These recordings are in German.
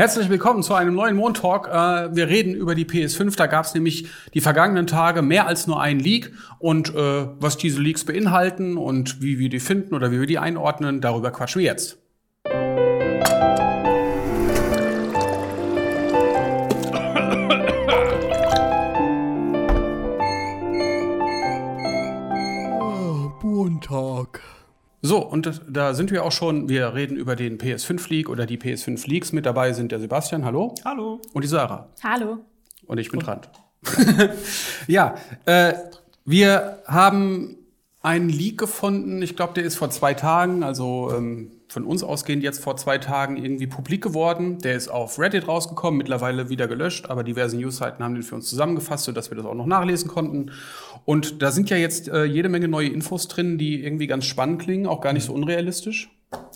Herzlich willkommen zu einem neuen Montalk. Äh, wir reden über die PS5. Da gab es nämlich die vergangenen Tage mehr als nur einen Leak. Und äh, was diese Leaks beinhalten und wie wir die finden oder wie wir die einordnen, darüber quatschen wir jetzt. So, und da sind wir auch schon. Wir reden über den PS5 Leak oder die PS5 Leaks. Mit dabei sind der Sebastian, hallo. Hallo. Und die Sarah. Hallo. Und ich bin dran. ja, äh, wir haben einen Leak gefunden. Ich glaube, der ist vor zwei Tagen, also ähm, von uns ausgehend jetzt vor zwei Tagen irgendwie publik geworden. Der ist auf Reddit rausgekommen, mittlerweile wieder gelöscht, aber diverse Newsseiten haben den für uns zusammengefasst, sodass wir das auch noch nachlesen konnten. Und da sind ja jetzt äh, jede Menge neue Infos drin, die irgendwie ganz spannend klingen, auch gar nicht so unrealistisch.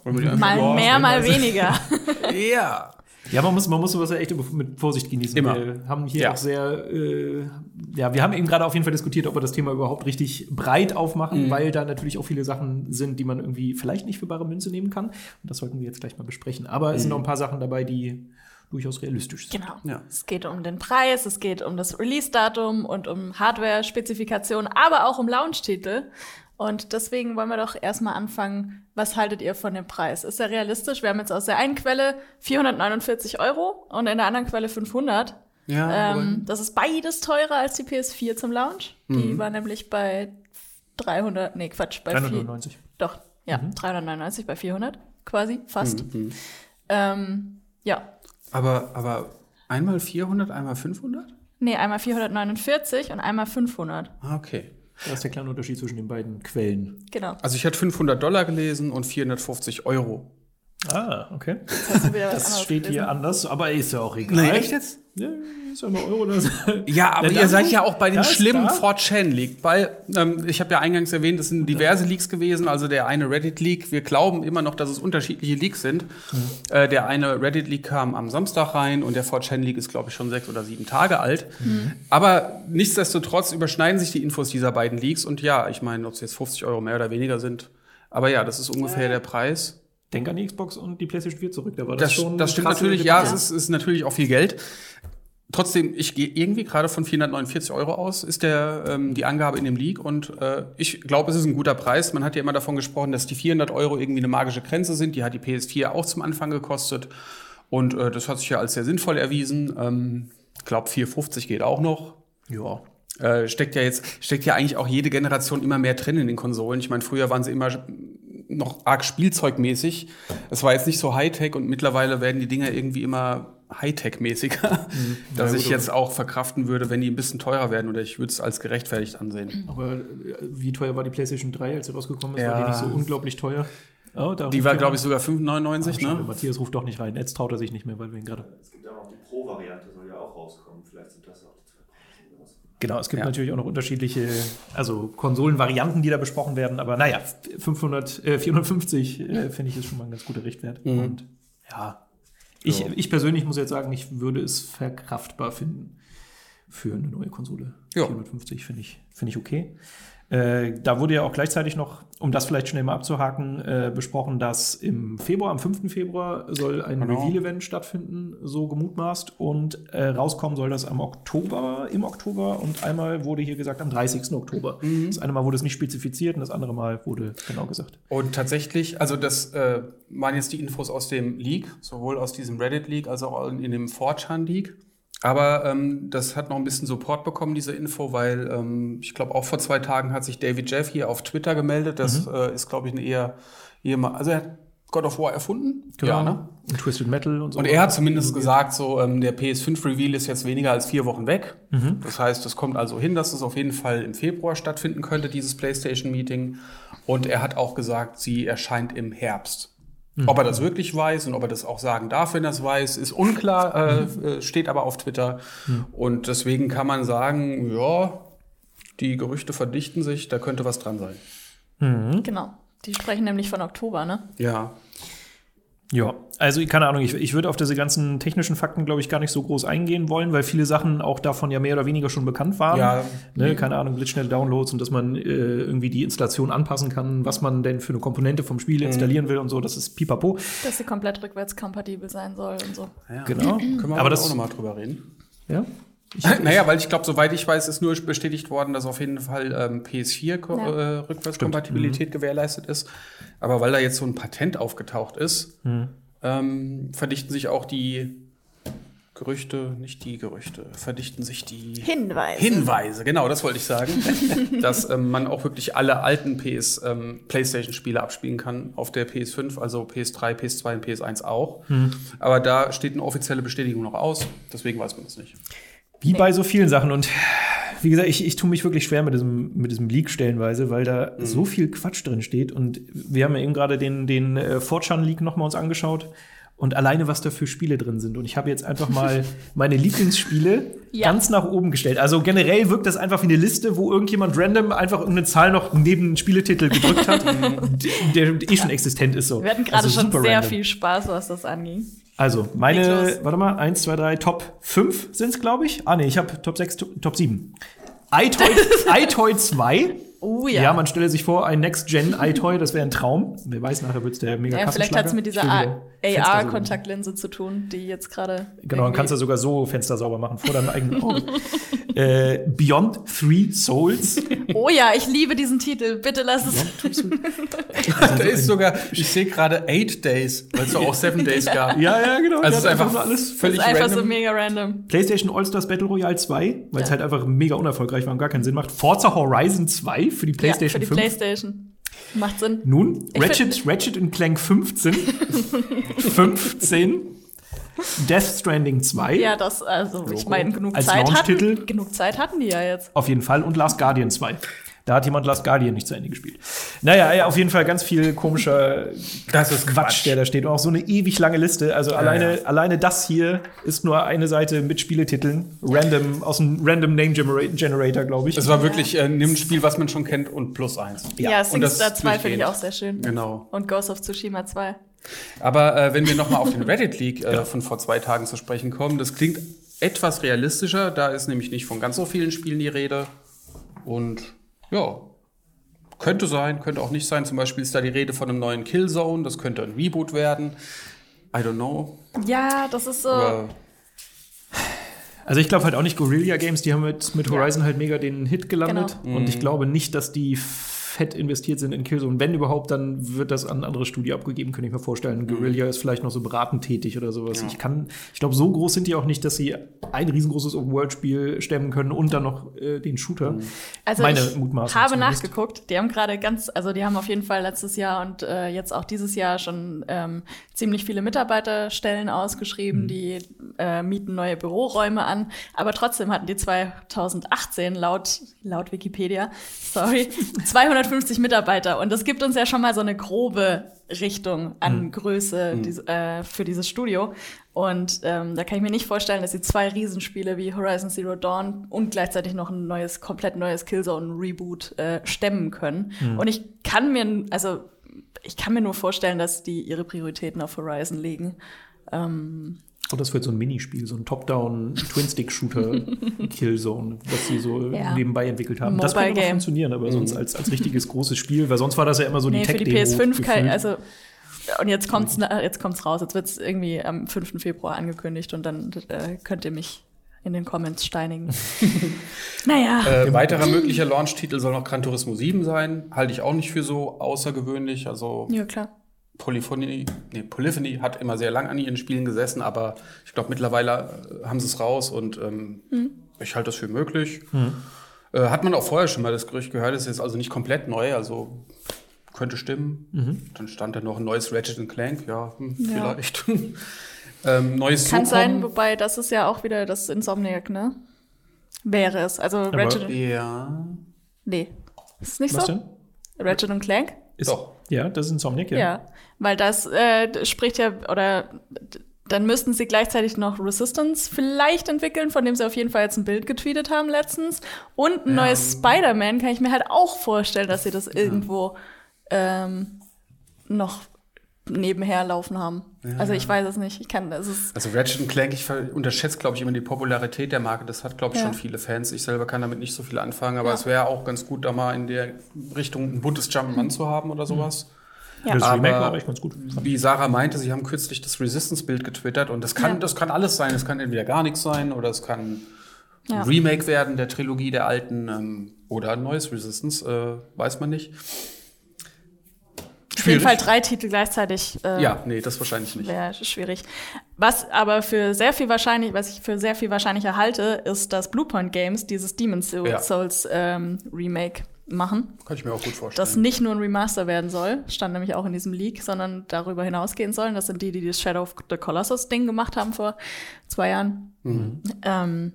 Mal mehr, mal weniger. Ja. Ja, man muss, man muss sowas ja echt mit Vorsicht genießen. Immer. Wir haben hier Ja. auch sehr, äh, ja, wir haben eben gerade auf jeden Fall diskutiert, ob wir das Thema überhaupt richtig breit aufmachen, weil da natürlich auch viele Sachen sind, die man irgendwie vielleicht nicht für bare Münze nehmen kann. Und das sollten wir jetzt gleich mal besprechen. Aber es sind noch ein paar Sachen dabei, die durchaus realistisch sind. Genau. Ja. Es geht um den Preis, es geht um das Release-Datum und um Hardware-Spezifikationen, aber auch um Launch-Titel. Und deswegen wollen wir doch erstmal anfangen. Was haltet ihr von dem Preis? Ist er realistisch? Wir haben jetzt aus der einen Quelle 449 Euro und in der anderen Quelle 500. Ja, Ähm, das ist beides teurer als die PS4 zum Launch. Die war nämlich bei 300, nee, Quatsch, bei 4, 399. Doch, ja, 399 bei 400 quasi, fast. Ähm, ja, aber, aber einmal 400, einmal 500? nee, einmal 449 und einmal 500. Ah, okay. Das ist der kleine Unterschied zwischen den beiden Quellen. Genau. Also ich hatte 500 Dollar gelesen und 450 Euro. Ah, okay. Das steht hier anders, aber ist ja auch egal. jetzt? Ja, ist ja immer Euro oder so. Ja, aber ihr seid ja auch bei den schlimmen da. 4chan-Leak, weil ähm, ich habe ja eingangs erwähnt, es sind diverse Leaks gewesen, also der eine Reddit-Leak, wir glauben immer noch, dass es unterschiedliche Leaks sind. Äh, der eine Reddit-Leak kam am Samstag rein und der 4chan-Leak ist, glaube ich, schon sechs oder sieben Tage alt. Aber nichtsdestotrotz überschneiden sich die Infos dieser beiden Leaks und ja, ich meine, ob es jetzt 50 Euro mehr oder weniger sind, aber ja, das ist ungefähr der Preis. Denk an die Xbox und die PlayStation 4 zurück. Da war das, Das, schon das stimmt natürlich, ja, es ist, ist natürlich auch viel Geld. Trotzdem, ich gehe irgendwie gerade von 449 Euro aus, ist der, ähm, die Angabe in dem Leak. Und äh, ich glaube, es ist ein guter Preis. Man hat ja immer davon gesprochen, dass die 400 Euro irgendwie eine magische Grenze sind. Die hat die PS4 auch zum Anfang gekostet. Und äh, das hat sich ja als sehr sinnvoll erwiesen. Ähm, ich glaube, 450 geht auch noch. Ja. Äh, steckt ja jetzt, steckt ja eigentlich auch jede Generation immer mehr drin in den Konsolen. Ich meine, früher waren sie immer noch arg spielzeugmäßig. Es war jetzt nicht so Hightech und mittlerweile werden die Dinger irgendwie immer Hightech-mäßiger, dass Ja, ich jetzt auch verkraften würde, wenn die ein bisschen teurer werden oder ich würde es als gerechtfertigt ansehen. Aber äh, wie teuer war die PlayStation 3, als sie rausgekommen ist? Ja. War die nicht so unglaublich teuer? Oh, da Die ruft war, glaube ich, sogar 5,99, Schade, ne? Matthias ruft doch nicht rein. Jetzt traut er sich nicht mehr, weil wir ihn gerade. Es gibt ja noch die Pro-Variante, soll ja auch rauskommen. Vielleicht sind das auch die zwei Preise. die rauskommen. Genau, es gibt Ja. natürlich auch noch unterschiedliche, also Konsolenvarianten, die da besprochen werden. Aber naja, 500, äh, 450 äh, finde ich ist schon mal ein ganz guter Richtwert. Mhm. Und ja, ich, Ja. ich persönlich muss jetzt sagen, ich würde es verkraftbar finden für eine neue Konsole. Ja. 450 finde ich, finde ich okay. Äh, da wurde ja auch gleichzeitig noch, um das vielleicht schnell mal abzuhaken, äh, besprochen, dass im Februar, am 5. Februar, soll ein Genau. Reveal-Event stattfinden, so gemutmaßt. Und äh, rauskommen soll das am Oktober, im Oktober. Und einmal wurde hier gesagt, am 30. Oktober. Mhm. Das eine Mal wurde es nicht spezifiziert und das andere Mal wurde genau gesagt. Und tatsächlich, also das äh, waren jetzt die Infos aus dem Leak, sowohl aus diesem Reddit-Leak als auch in dem 4chan-Leak. Aber ähm, das hat noch ein bisschen Support bekommen, diese Info, weil ähm, ich glaube, auch vor zwei Tagen hat sich David Jeff hier auf Twitter gemeldet. Das äh, ist, glaube ich, eine eher, mal, also er hat God of War erfunden. Ja, ne? Und Twisted Metal und so. Und er hat zumindest gesagt, so ähm, der PS5-Reveal ist jetzt weniger als vier Wochen weg. Das heißt, es kommt also hin, dass es auf jeden Fall im Februar stattfinden könnte, dieses PlayStation-Meeting. Und er hat auch gesagt, sie erscheint im Herbst. Ob er das wirklich weiß und ob er das auch sagen darf, wenn er es weiß, ist unklar, äh, äh, steht aber auf Twitter. Und deswegen kann man sagen, ja, die Gerüchte verdichten sich, da könnte was dran sein. Genau. Die sprechen nämlich von Oktober, ne? Ja. Ja, Also, keine Ahnung, ich, ich würde auf diese ganzen technischen Fakten, glaube ich, gar nicht so groß eingehen wollen, weil viele Sachen auch davon ja mehr oder weniger schon bekannt waren. Ja. Ne, keine Ahnung, blitzschnelle Downloads und dass man äh, irgendwie die Installation anpassen kann, was man denn für eine Komponente vom Spiel installieren will und so. Das ist pipapo. Dass sie komplett rückwärtskompatibel sein soll und so. Ja. Genau. Können wir Aber aber das- auch nochmal drüber reden. Ja. naja, weil ich glaube, soweit ich weiß, ist nur bestätigt worden, dass auf jeden Fall ähm, PS4 Ko- Ja. äh, Rückwärtskompatibilität gewährleistet ist. Aber weil da jetzt so ein Patent aufgetaucht ist, ähm, verdichten sich auch die Gerüchte, nicht die Gerüchte, verdichten sich die Hinweise. Hinweise, genau, das wollte ich sagen, dass ähm, man auch wirklich alle alten PS ähm, PlayStation-Spiele abspielen kann auf der PS5, also PS3, PS2 und PS1 auch. Aber da steht eine offizielle Bestätigung noch aus, deswegen weiß man das nicht. Wie bei so vielen Sachen. Und wie gesagt, ich, ich tue mich wirklich schwer mit diesem, mit diesem Leak stellenweise, weil da so viel Quatsch drin steht. Und wir haben ja eben gerade den, den äh, 4chan-Leak nochmal uns angeschaut. Und alleine, was da für Spiele drin sind. Und ich habe jetzt einfach mal meine Lieblingsspiele Ja. ganz nach oben gestellt. Also generell wirkt das einfach wie eine Liste, wo irgendjemand random einfach irgendeine Zahl noch neben einen Spieletitel gedrückt hat, der, der eh schon existent ist. So. Wir hatten gerade Also schon sehr random. viel Spaß, was das anging. Also, meine, warte mal, 1, 2, 3, Top 5 sind es, glaube ich. Ah, nee, ich habe Top 6, Top, Top 7. iToy, iToy 2. Oh Ja. ja. man stelle sich vor, ein Next-Gen iToy, das wäre ein Traum. Wer weiß, nachher wird es der mega Ja, vielleicht hat es mit dieser. AR-Kontaktlinse zu tun, die jetzt gerade. Genau, dann kannst du sogar so Fenster sauber machen vor deinem eigenen Auge. äh, Beyond Three Souls. Oh ja, ich liebe diesen Titel. Bitte lass es. da ist sogar, ich sehe gerade Eight Days, weil es doch auch Seven Days gab. ja, ja, genau. Also es ist einfach nur alles. Das völlig ist einfach random. so mega random. PlayStation All-Stars Battle Royale 2, weil es Ja. halt einfach mega unerfolgreich war und gar keinen Sinn macht. Forza Horizon 2 für die PlayStation ja, für die 5. PlayStation. Macht Sinn. Nun, Ich Ratchet, Ratchet und Clank 15. 15. Death Stranding 2. Ja, das, also, ich meine, genug Als Zeit Launch-Titel? hatten. Genug Zeit hatten die ja jetzt. Auf jeden Fall. Und Last Guardian 2. Da hat jemand Last Guardian nicht zu Ende gespielt. Naja, ja, auf jeden Fall ganz viel komischer Das ist Quatsch, der da steht. Und auch so eine ewig lange Liste. Also alleine, alleine das hier ist nur eine Seite mit Spieletiteln. Random, aus einem Random Name Genera- Generator, glaube ich. Es war wirklich äh, nimm ein Spiel, was man schon kennt und plus eins. Ja, und das SingStar 2 finde ich auch sehr schön. Genau. Und Ghost of Tsushima 2. Aber äh, wenn wir nochmal auf den Reddit-Leak äh, von vor zwei Tagen zu sprechen kommen, das klingt etwas realistischer. Da ist nämlich nicht von ganz so vielen Spielen die Rede. Und ja, könnte sein, könnte auch nicht sein. Zum Beispiel ist da die Rede von einem neuen Killzone. Das könnte ein Reboot werden. I don't know. Ja, das ist so. Aber Also ich glaube halt auch nicht Guerilla Games, die haben mit, mit Ja. Horizon halt mega den Hit gelandet. Genau. Und ich glaube nicht, dass die fett investiert sind in Killzone. Wenn überhaupt, dann wird das an ein anderes Studio abgegeben, könnte ich mir vorstellen. Guerilla ist vielleicht noch so beratend tätig oder sowas. Ich kann, ich glaube, so groß sind die auch nicht, dass sie ein riesengroßes Open-World-Spiel stemmen können und dann noch äh, den Shooter. Also Meine ich Mutmaßung habe zumindest. nachgeguckt. Die haben gerade ganz, also die haben auf jeden Fall letztes Jahr und äh, jetzt auch dieses Jahr schon ähm, ziemlich viele Mitarbeiterstellen ausgeschrieben. Mhm. Die äh, mieten neue Büroräume an. Aber trotzdem hatten die 2018 laut laut Wikipedia, sorry, 250 Mitarbeiter. Und das gibt uns ja schon mal so eine grobe Richtung an Größe dies, äh, für dieses Studio. Und ähm, da kann ich mir nicht vorstellen, dass sie zwei Riesenspiele wie Horizon Zero Dawn und gleichzeitig noch ein neues, komplett neues Killzone-Reboot äh, stemmen können. Und ich kann mir, also ich kann mir nur vorstellen, dass die ihre Prioritäten auf Horizon legen. Ähm, Und das wird so ein Minispiel, so ein Top-Down-Twin-Stick-Shooter Killzone, das sie so Ja. nebenbei entwickelt haben. das Mobile könnte noch funktionieren, aber sonst als, als richtiges großes Spiel, weil sonst war das ja immer so die nee, für die Tech-Demo. PS5 kann, also und jetzt kommt's, jetzt kommt's raus. Jetzt wird's irgendwie am 5. Februar angekündigt und dann äh, könnt ihr mich in den Comments steinigen. naja. Äh, weiterer möglicher Launch-Titel soll noch Gran Turismo 7 sein. Halte ich auch nicht für so außergewöhnlich. Also ja, klar. Polyphony, nee, Polyphony hat immer sehr lang an ihren Spielen gesessen, aber ich glaube, mittlerweile äh, haben sie es raus und ähm, ich halte das für möglich. Äh, hat man auch vorher schon mal das Gerücht gehört, ist jetzt also nicht komplett neu, also könnte stimmen. Dann stand da noch ein neues Ratchet Clank, ja, hm, Ja. vielleicht. ähm, neues Kann sein, Socom. wobei das ist ja auch wieder das Insomniac, ne? Wäre es. Also Ratchet. Ja, nee. Ist es nicht Was so? denn? Ratchet Clank? Ist, Doch. Ja, das ist Insomniac, ja. Ja. Weil das äh, spricht ja, oder dann müssten sie gleichzeitig noch Resistance vielleicht entwickeln, von dem sie auf jeden Fall jetzt ein Bild getweetet haben letztens. Und ein neues Spider-Man kann ich mir halt auch vorstellen, dass sie das irgendwo ähm, noch nebenher laufen haben. also ich weiß es nicht. Ich kann, es ist Also Ratchet Clank, ich unterschätze, glaube ich, immer die Popularität der Marke. Das hat, glaube ich, Ja. schon viele Fans. Ich selber kann damit nicht so viel anfangen, aber Ja. es wäre auch ganz gut, da mal in der Richtung ein buntes Jump'n'Run zu haben oder sowas. Ja. Das Remake Aber- war echt ganz gut. Wie Sarah meinte, sie haben kürzlich das Resistance-Bild getwittert und das kann, Ja. das kann alles sein. Es kann entweder gar nichts sein oder es kann Ja. ein Remake werden der Trilogie der alten ähm, oder ein neues Resistance, äh, weiß man nicht. Auf jeden Fall drei Titel gleichzeitig. Äh, Ja, nee, das wahrscheinlich nicht. Wäre schwierig. Was aber für sehr viel wahrscheinlich, was ich für sehr viel wahrscheinlicher halte, ist, dass Bluepoint Games dieses Demon's Ja. Souls ähm, Remake machen. Kann ich mir auch gut vorstellen. Das nicht nur ein Remaster werden soll, stand nämlich auch in diesem Leak, sondern darüber hinausgehen sollen. Das sind die, die das Shadow of the Colossus Ding gemacht haben vor zwei Jahren. Ähm,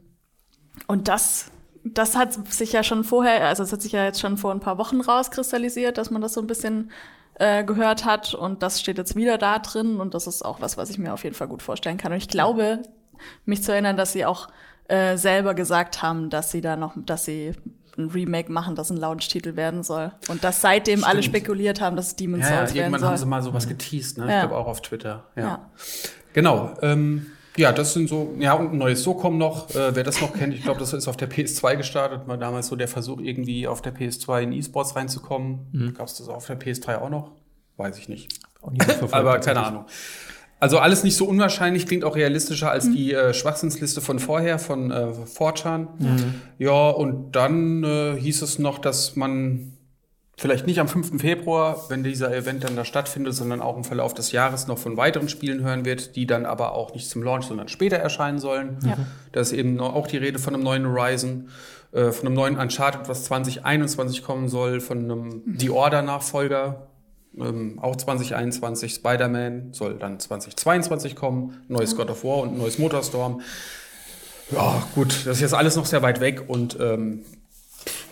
und das, das hat sich ja schon vorher, also es hat sich ja jetzt schon vor ein paar Wochen rauskristallisiert, dass man das so ein bisschen äh, gehört hat und das steht jetzt wieder da drin und das ist auch was, was ich mir auf jeden Fall gut vorstellen kann. Und ich glaube, mich zu erinnern, dass sie auch äh, selber gesagt haben, dass sie da noch, dass sie ein Remake machen, das ein Launch-Titel werden soll. Und dass seitdem alle Stimmt. spekuliert haben, dass es Demon's ja, ja, Souls werden irgendwann soll. haben sie mal sowas geteased, ne? Ich Ja. glaube auch auf Twitter. Ja. Ja. Genau. Ähm, ja, das sind so, ja, und ein neues SOCOM noch. Äh, wer das noch kennt, ich glaube, das ist auf der PS2 gestartet. War damals so der Versuch, irgendwie auf der PS2 in E-Sports reinzukommen. Mhm. Gab es das auf der PS3 auch noch? Weiß ich nicht. Verfolgt, Aber keine. Ahnung. Also alles nicht so unwahrscheinlich, klingt auch realistischer als die äh, Schwachsinnsliste von vorher, von äh, 4chan. Ja, und dann äh, hieß es noch, dass man vielleicht nicht am 5. Februar, wenn dieser Event dann da stattfindet, sondern auch im Verlauf des Jahres noch von weiteren Spielen hören wird, die dann aber auch nicht zum Launch, sondern später erscheinen sollen. Ja. Da ist eben auch die Rede von einem neuen Horizon, äh, von einem neuen Uncharted, was 2021 kommen soll, von einem The Order-Nachfolger, ähm, auch 2021. Spider-Man soll dann 2022 kommen, neues God of War und ein neues Motorstorm. Ja, gut, das ist jetzt alles noch sehr weit weg und ähm,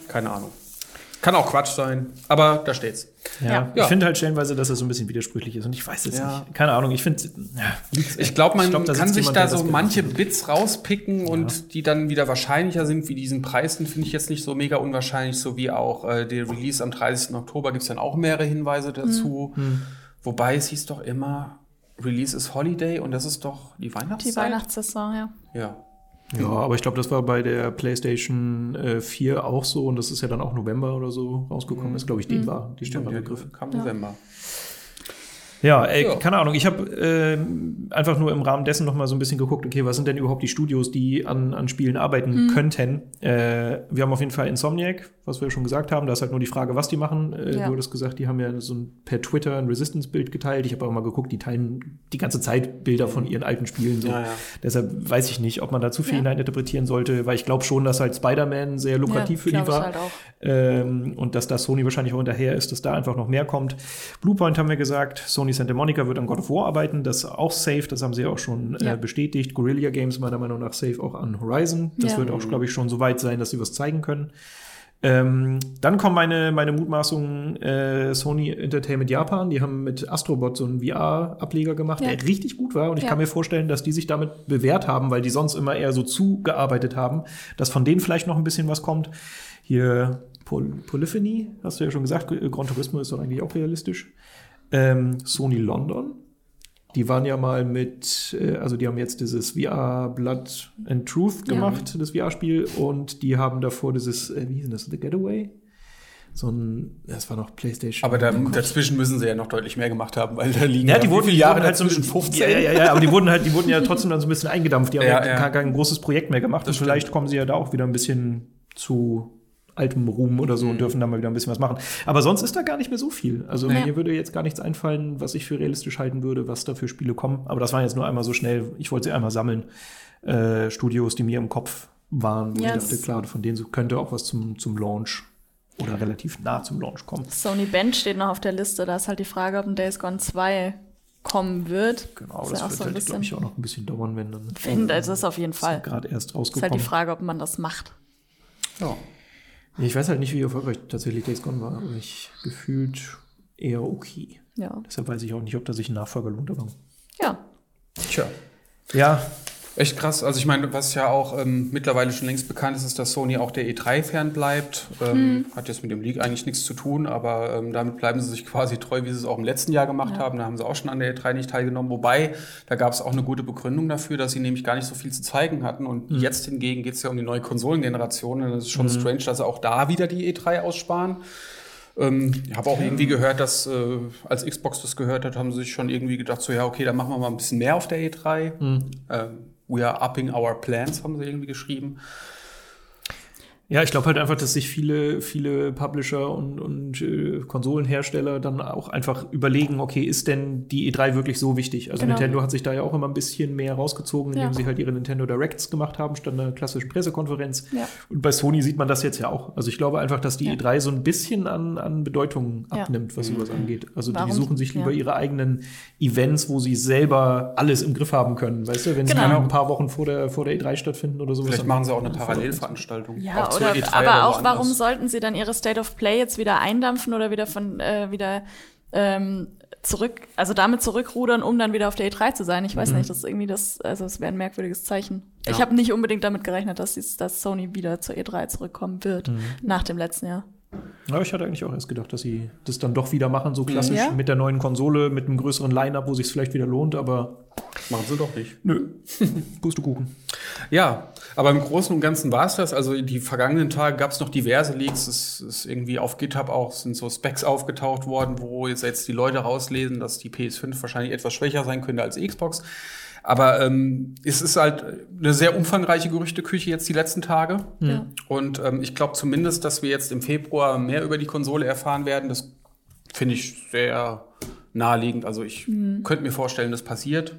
keine Ahnung. Kann auch Quatsch sein, aber da steht's. Ja, Ja. ich finde halt stellenweise, dass das so ein bisschen widersprüchlich ist und ich weiß es Ja. nicht. Keine Ahnung, ich finde, ja, Ich glaube, man glaub, da kann sich jemand, da so manche Bits rauspicken und die dann wieder wahrscheinlicher sind wie diesen Preis. Den finde ich jetzt nicht so mega unwahrscheinlich, so wie auch äh, der Release am 30. Oktober gibt es dann auch mehrere Hinweise dazu. Hm. Wobei es hieß doch immer, Release ist Holiday und das ist doch die Weihnachtszeit. Die Weihnachtssaison, ja. Ja. Ja, aber ich glaube, das war bei der PlayStation äh, 4 auch so und das ist ja dann auch November oder so rausgekommen. Das glaube ich, den war, den Stimmt, war der Begriff. kam November. Ja, ey, Ja. keine Ahnung. Ich habe ähm, einfach nur im Rahmen dessen noch mal so ein bisschen geguckt, okay, was sind denn überhaupt die Studios, die an, an Spielen arbeiten könnten? Äh, wir haben auf jeden Fall Insomniac, was wir schon gesagt haben. Da ist halt nur die Frage, was die machen. Äh, Ja. Du hattest gesagt, die haben ja so ein, per Twitter ein Resistance-Bild geteilt. Ich habe auch mal geguckt, die teilen die ganze Zeit Bilder von ihren alten Spielen. So. Ja, ja. Deshalb weiß ich nicht, ob man da zu viel Ja. hineininterpretieren sollte, weil ich glaube schon, dass halt Spider-Man sehr lukrativ Ja, für die war. halt auch. Ähm, und dass da Sony wahrscheinlich auch hinterher ist, dass da einfach noch mehr kommt. Bluepoint haben wir gesagt, Sony Santa Monica wird an God of War arbeiten, das ist auch safe, das haben sie auch schon Ja. äh, bestätigt. Guerrilla Games meiner Meinung nach safe auch an Horizon. Das Ja. wird auch, glaube ich, schon so weit sein, dass sie was zeigen können. Ähm, dann kommen meine, meine Mutmaßungen äh, Sony Entertainment Japan. Die haben mit Astrobot so einen VR-Ableger gemacht, Ja. der richtig gut war. Und ich Ja. kann mir vorstellen, dass die sich damit bewährt haben, weil die sonst immer eher so zugearbeitet haben, dass von denen vielleicht noch ein bisschen was kommt. Hier Pol Polyphony, hast du ja schon gesagt. G- Gran Turismo ist doch eigentlich auch realistisch. Ähm, Sony London. Die waren ja mal mit, äh, also die haben jetzt dieses VR Blood and Truth Ja. gemacht, das VR-Spiel, und die haben davor dieses, äh, wie hieß denn das, The Getaway? So ein, das war noch PlayStation. Aber da, dazwischen müssen sie ja noch deutlich mehr gemacht haben, weil da liegen ja, die wurden, viele die Jahre wurden halt so ein dazwischen. bisschen 15? Ja, ja, ja, aber die wurden halt, die wurden ja trotzdem dann so ein bisschen eingedampft. Die haben ja, Ja, ja. Gar, kein großes Projekt mehr gemacht. Das und vielleicht kommen sie ja da auch wieder ein bisschen zu altem Ruhm oder so Mhm. und dürfen da mal wieder ein bisschen was machen. Aber sonst ist da gar nicht mehr so viel. Also Nee. mir würde jetzt gar nichts einfallen, was ich für realistisch halten würde, was da für Spiele kommen. Aber das waren jetzt nur einmal so schnell, ich wollte sie einmal sammeln. Äh, Studios, die mir im Kopf waren, wo Ja, ich dachte, klar, von denen könnte auch was zum, zum Launch oder relativ nah zum Launch kommen. Sony Bench steht noch auf der Liste. Da ist halt die Frage, ob ein Days Gone 2 kommen wird. Genau, ist das ja auch wird so ein halt, glaube ich, auch noch ein bisschen dauern, wenn dann Finde, das ist auf jeden Fall. gerade erst Ist halt rausgekommen. die Frage, ob man das macht. Ja. Ich weiß halt nicht, wie erfolgreich tatsächlich Days Gone war, aber ich gefühlt eher okay. Ja. Deshalb weiß ich auch nicht, ob da sich ein Nachfolger lohnt. Aber Ja. Tja. ja, Echt krass. Also ich meine, was ja auch ähm, mittlerweile schon längst bekannt ist, ist, dass Sony auch der E3 fernbleibt. Ähm, Hat jetzt mit dem League eigentlich nichts zu tun, aber ähm, damit bleiben sie sich quasi treu, wie sie es auch im letzten Jahr gemacht Ja. haben. Da haben sie auch schon an der E3 nicht teilgenommen. Wobei, da gab es auch eine gute Begründung dafür, dass sie nämlich gar nicht so viel zu zeigen hatten. Und jetzt hingegen geht es ja um die neue Konsolengeneration. Und es ist schon strange, dass sie auch da wieder die E3 aussparen. Ähm, ich habe auch irgendwie gehört, dass äh, als Xbox das gehört hat, haben sie sich schon irgendwie gedacht, so ja, okay, dann machen wir mal ein bisschen mehr auf der E3. Ähm, we are upping our plans, haben sie irgendwie geschrieben. Ja, ich glaube halt einfach, dass sich viele, viele Publisher und, und äh, Konsolenhersteller dann auch einfach überlegen, okay, ist denn die E3 wirklich so wichtig? Also Genau. Nintendo hat sich da ja auch immer ein bisschen mehr rausgezogen, indem Ja. sie halt ihre Nintendo Directs gemacht haben, statt einer klassischen Pressekonferenz. Ja. Und bei Sony sieht man das jetzt ja auch. Also ich glaube einfach, dass die Ja. E3 so ein bisschen an, an Bedeutung Ja. abnimmt, was sowas angeht. Also Warum? die suchen sich lieber Ja. ihre eigenen Events, wo sie selber alles im Griff haben können. Weißt du, wenn sie Genau. dann ein paar Wochen vor der, vor der E3 stattfinden oder sowas. Vielleicht machen sie auch eine Parallelveranstaltung. Ja, oder, E3 aber auch, warum sollten sie dann ihre State of Play jetzt wieder eindampfen oder wieder von, äh, wieder ähm, zurück, also damit zurückrudern, um dann wieder auf der E3 zu sein? Ich weiß nicht, das ist irgendwie das, also es wäre ein merkwürdiges Zeichen. Ich habe nicht unbedingt damit gerechnet, dass, dies, dass Sony wieder zur E3 zurückkommen wird, nach dem letzten Jahr. Ja, ich hatte eigentlich auch erst gedacht, dass sie das dann doch wieder machen, so klassisch Ja? mit der neuen Konsole, mit einem größeren Line-Up, wo sich vielleicht wieder lohnt, aber Machen sie doch nicht. nö. Pustekuchen. Ja, aber im Großen und Ganzen war es das. Also die vergangenen Tage gab es noch diverse Leaks. Es ist irgendwie auf GitHub auch sind so Specs aufgetaucht worden, wo jetzt, jetzt die Leute rauslesen, dass die PS5 wahrscheinlich etwas schwächer sein könnte als die Xbox. Aber ähm, es ist halt eine sehr umfangreiche Gerüchteküche jetzt die letzten Tage. Ja. Und ähm, ich glaube zumindest, dass wir jetzt im Februar mehr über die Konsole erfahren werden. Das finde ich sehr naheliegend. Also ich könnte mir vorstellen, das passiert.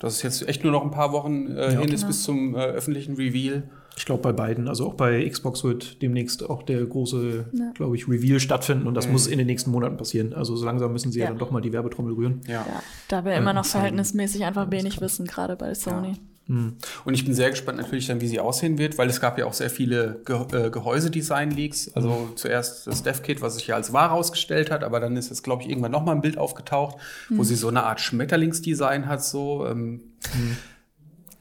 Dass es jetzt echt nur noch ein paar Wochen äh, hin ist genau. bis zum äh, öffentlichen Reveal. Ich glaube bei beiden, also auch bei Xbox wird demnächst auch der große, Ja. glaube ich, Reveal stattfinden und das muss in den nächsten Monaten passieren. Also so langsam müssen sie ja, Ja. dann doch mal die Werbetrommel rühren. Ja. Ja, da wir immer noch verhältnismäßig einfach wenig wissen, gerade bei Sony. Und ich bin sehr gespannt natürlich dann, wie sie aussehen wird, weil es gab ja auch sehr viele Ge äh, Gehäusedesign-Leaks. Also zuerst das DevKit, was sich ja als wahr rausgestellt hat, aber dann ist jetzt, glaube ich, irgendwann noch mal ein Bild aufgetaucht, wo sie so eine Art Schmetterlingsdesign hat. So, ähm,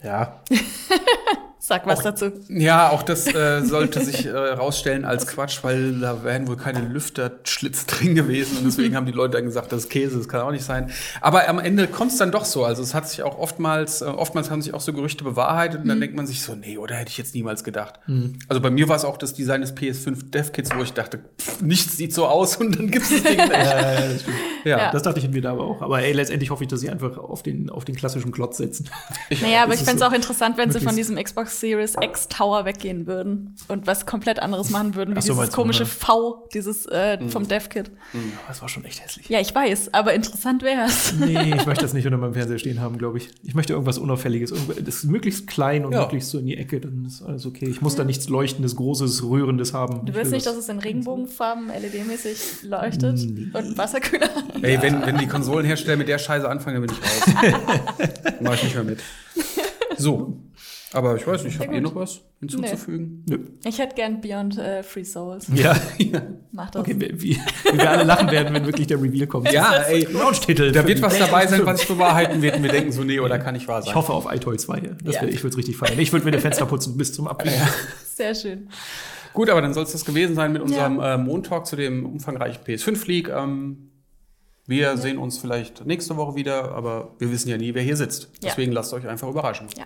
ja, Sag was Auch- dazu. Ja, auch das äh, sollte sich äh, rausstellen als Quatsch, weil da wären wohl keine Lüfterschlitze drin gewesen und deswegen haben die Leute dann gesagt, das ist Käse, das kann auch nicht sein. Aber am Ende kommt es dann doch so. Also es hat sich auch oftmals, äh, oftmals haben sich auch so Gerüchte bewahrheitet und dann denkt man sich so, nee, oder hätte ich jetzt niemals gedacht. Also bei mir war es auch das Design des PS5 DevKits, wo ich dachte, pff, nichts sieht so aus und dann gibt es das Ding in echt. Ja. Ja. Das dachte ich mir da aber auch. Aber ey, letztendlich hoffe ich, dass sie einfach auf den, auf den klassischen Klotz setzen. Naja, aber Das ich fände es so auch interessant, wenn sie von diesem Xbox Series X Tower weggehen würden und was komplett anderes machen würden, wie so, dieses komische ja. V, dieses äh, vom DevKit. Das war schon echt hässlich. Ja, ich weiß, aber interessant wär's. Nee, ich möchte das nicht unter meinem Fernseher stehen haben, glaube ich. Ich möchte irgendwas Unauffälliges. Das ist möglichst klein und Ja. möglichst so in die Ecke, dann ist alles okay. Ich muss da nichts Leuchtendes, Großes, Rührendes haben. Du willst will nicht, dass es in Regenbogenfarben LED-mäßig leuchtet und Wasserkühler. Ey, wenn, wenn die Konsolenhersteller mit der Scheiße anfangen, dann bin ich raus. Mach ich nicht mehr mit. So. Aber ich weiß nicht, habt ihr noch was hinzuzufügen? Nö. Ich hätte gern Beyond äh, Free Souls. Ja, Mach das. okay, wie, wie wir alle lachen werden, wenn wirklich der Reveal kommt. Ja, ey, Launch-Titel. da wird was dabei sein, was sich bewahrheiten wird und wir denken so, nee, oder kann nicht wahr sein. Ich hoffe auf iToy 2. Das Ja. wär, ich würde es richtig feiern. Ich würde mir die Fenster putzen bis zum Abbiegen. Sehr schön. Gut, aber dann soll es das gewesen sein mit unserem äh, Montalk zu dem umfangreichen PS5 League. Ähm, wir sehen uns vielleicht nächste Woche wieder, aber wir wissen ja nie, wer hier sitzt. Ja. Deswegen lasst euch einfach überraschen. Ja.